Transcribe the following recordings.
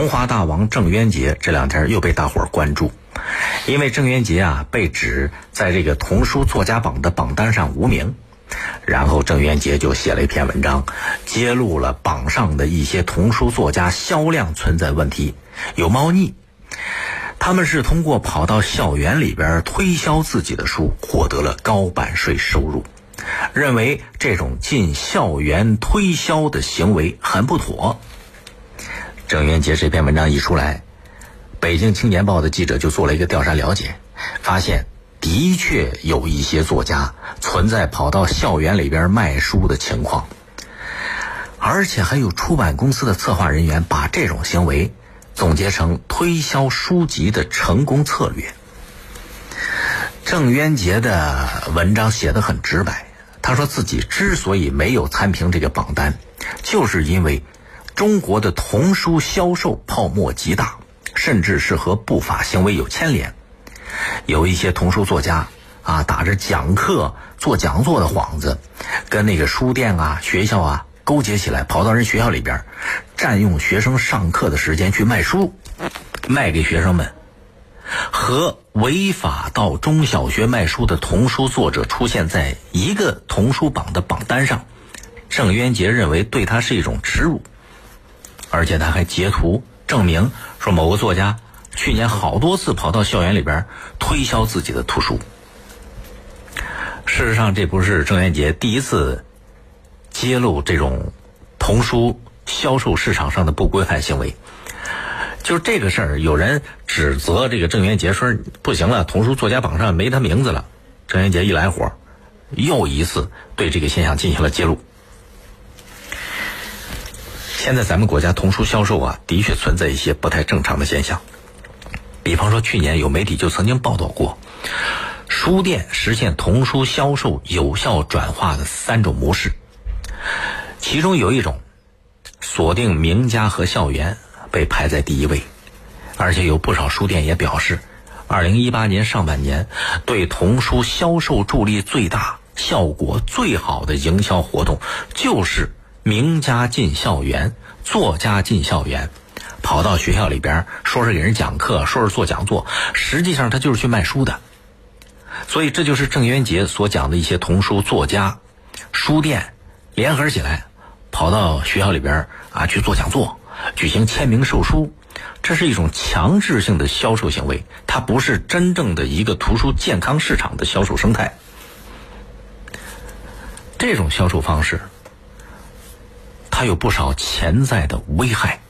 童话大王郑渊洁这两天又被大伙关注，因为郑渊洁啊被指在这个童书作家榜的榜单上无名，然后郑渊洁就写了一篇文章，揭露了榜上的一些童书作家销量存在问题，有猫腻。他们是通过跑到校园里边推销自己的书，获得了高版税收入，认为这种进校园推销的行为很不妥。郑渊洁这篇文章一出来，北京青年报的记者就做了一个调查了解，发现的确有一些作家存在跑到校园里边卖书的情况，而且还有出版公司的策划人员把这种行为。总结成推销书籍的成功策略。郑渊洁的文章写得很直白，他说自己之所以没有参评这个榜单，就是因为中国的童书销售泡沫极大，甚至是和不法行为有牵连。有一些童书作家啊，打着讲课、做讲座的幌子，跟那个书店啊、学校啊。勾结起来，跑到人学校里边，占用学生上课的时间去卖书，卖给学生们，和违法到中小学卖书的童书作者出现在一个童书榜的榜单上，郑渊洁认为对他是一种耻辱，而且他还截图证明说某个作家去年好多次跑到校园里边推销自己的图书。事实上，这不是郑渊洁第一次。揭露这种童书销售市场上的不规范行为，就这个事儿，有人指责这个郑渊洁说不行了，童书作家榜上没他名字了。郑渊洁一来火，又一次对这个现象进行了揭露。现在咱们国家童书销售啊，的确存在一些不太正常的现象。比方说，去年有媒体就曾经报道过，书店实现童书销售有效转化的三种模式。其中有一种锁定名家和校园被排在第一位，而且有不少书店也表示，二零一八年上半年对童书销售助力最大、效果最好的营销活动就是名家进校园、作家进校园，跑到学校里边说是给人讲课，说是做讲座，实际上他就是去卖书的。所以这就是郑渊洁所讲的一些童书作家、书店。联合起来，跑到学校里边啊去做讲座，举行签名售书，这是一种强制性的销售行为，它不是真正的一个图书健康市场的销售生态。这种销售方式，它有不少潜在的危害。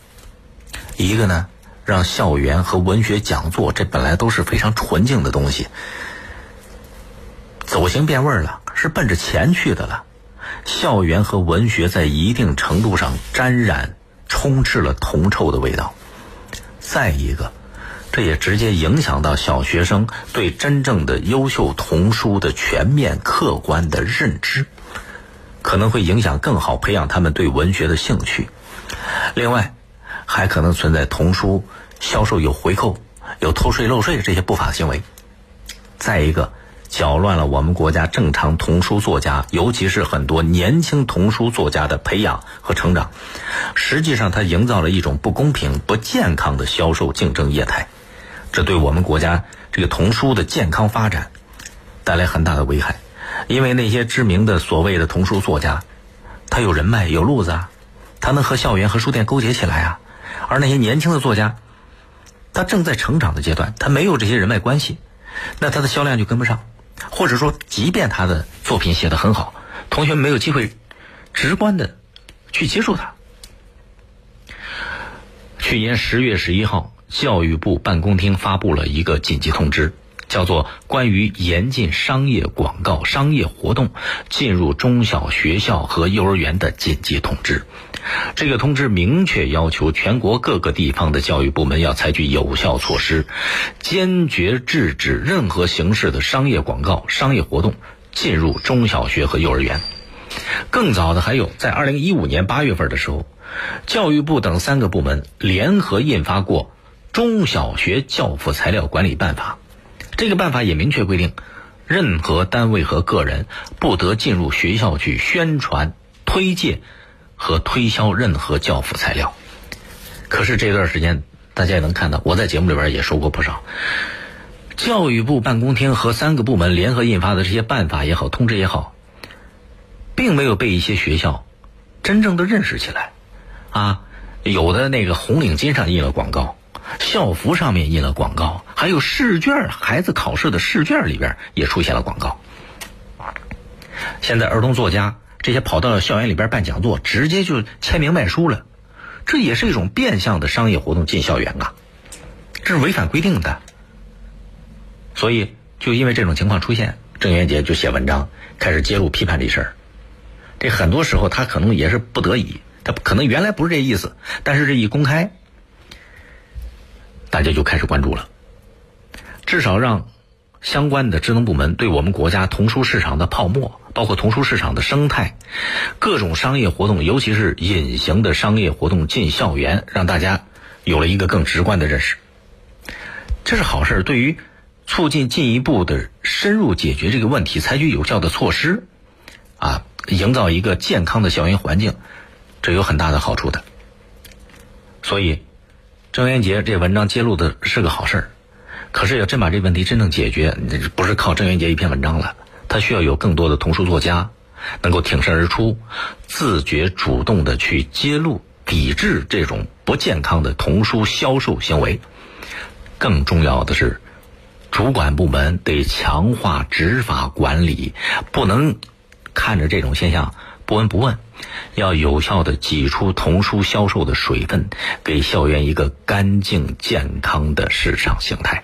一个呢，让校园和文学讲座这本来都是非常纯净的东西，走形变味儿了，是奔着钱去的了。校园和文学在一定程度上沾染、充斥了铜臭的味道。再一个，这也直接影响到小学生对真正的优秀童书的全面客观的认知，可能会影响更好培养他们对文学的兴趣。另外，还可能存在童书销售有回扣、有偷税漏税的这些不法行为。再一个。搅乱了我们国家正常童书作家，尤其是很多年轻童书作家的培养和成长。实际上，它营造了一种不公平、不健康的销售竞争业态，这对我们国家这个童书的健康发展带来很大的危害。因为那些知名的所谓的童书作家，他有人脉、有路子啊，他能和校园和书店勾结起来啊。而那些年轻的作家，他正在成长的阶段，他没有这些人脉关系，那他的销量就跟不上。或者说，即便他的作品写得很好，同学没有机会直观的去接触他。去年十月十一号，教育部办公厅发布了一个紧急通知，叫做《关于严禁商业广告、商业活动进入中小学校和幼儿园的紧急通知》。这个通知明确要求全国各个地方的教育部门要采取有效措施，坚决制止任何形式的商业广告、商业活动进入中小学和幼儿园。更早的还有，在二零一五年八月份的时候，教育部等三个部门联合印发过《中小学教辅材料管理办法》。这个办法也明确规定，任何单位和个人不得进入学校去宣传、推介。和推销任何教辅材料，可是这段时间，大家也能看到，我在节目里边也说过不少。教育部办公厅和三个部门联合印发的这些办法也好，通知也好，并没有被一些学校真正的认识起来。啊，有的那个红领巾上印了广告，校服上面印了广告，还有试卷，孩子考试的试卷里边也出现了广告。现在儿童作家这些跑到校园里边办讲座，直接就签名卖书了，这也是一种变相的商业活动进校园啊，这是违反规定的。所以，就因为这种情况出现，郑渊洁就写文章，开始揭露批判这事儿。这很多时候他可能也是不得已，他可能原来不是这意思，但是这一公开，大家就开始关注了，至少让。相关的职能部门对我们国家童书市场的泡沫，包括童书市场的生态，各种商业活动，尤其是隐形的商业活动进校园，让大家有了一个更直观的认识。这是好事，对于促进进一步的深入解决这个问题，采取有效的措施，啊，营造一个健康的校园环境，这有很大的好处的。所以，郑渊洁这文章揭露的是个好事儿。可是要真把这问题真正解决，不是靠郑渊洁一篇文章了，他需要有更多的童书作家能够挺身而出，自觉主动的去揭露、抵制这种不健康的童书销售行为。更重要的是，主管部门得强化执法管理，不能看着这种现象不闻不问，要有效的挤出童书销售的水分，给校园一个干净健康的市场形态。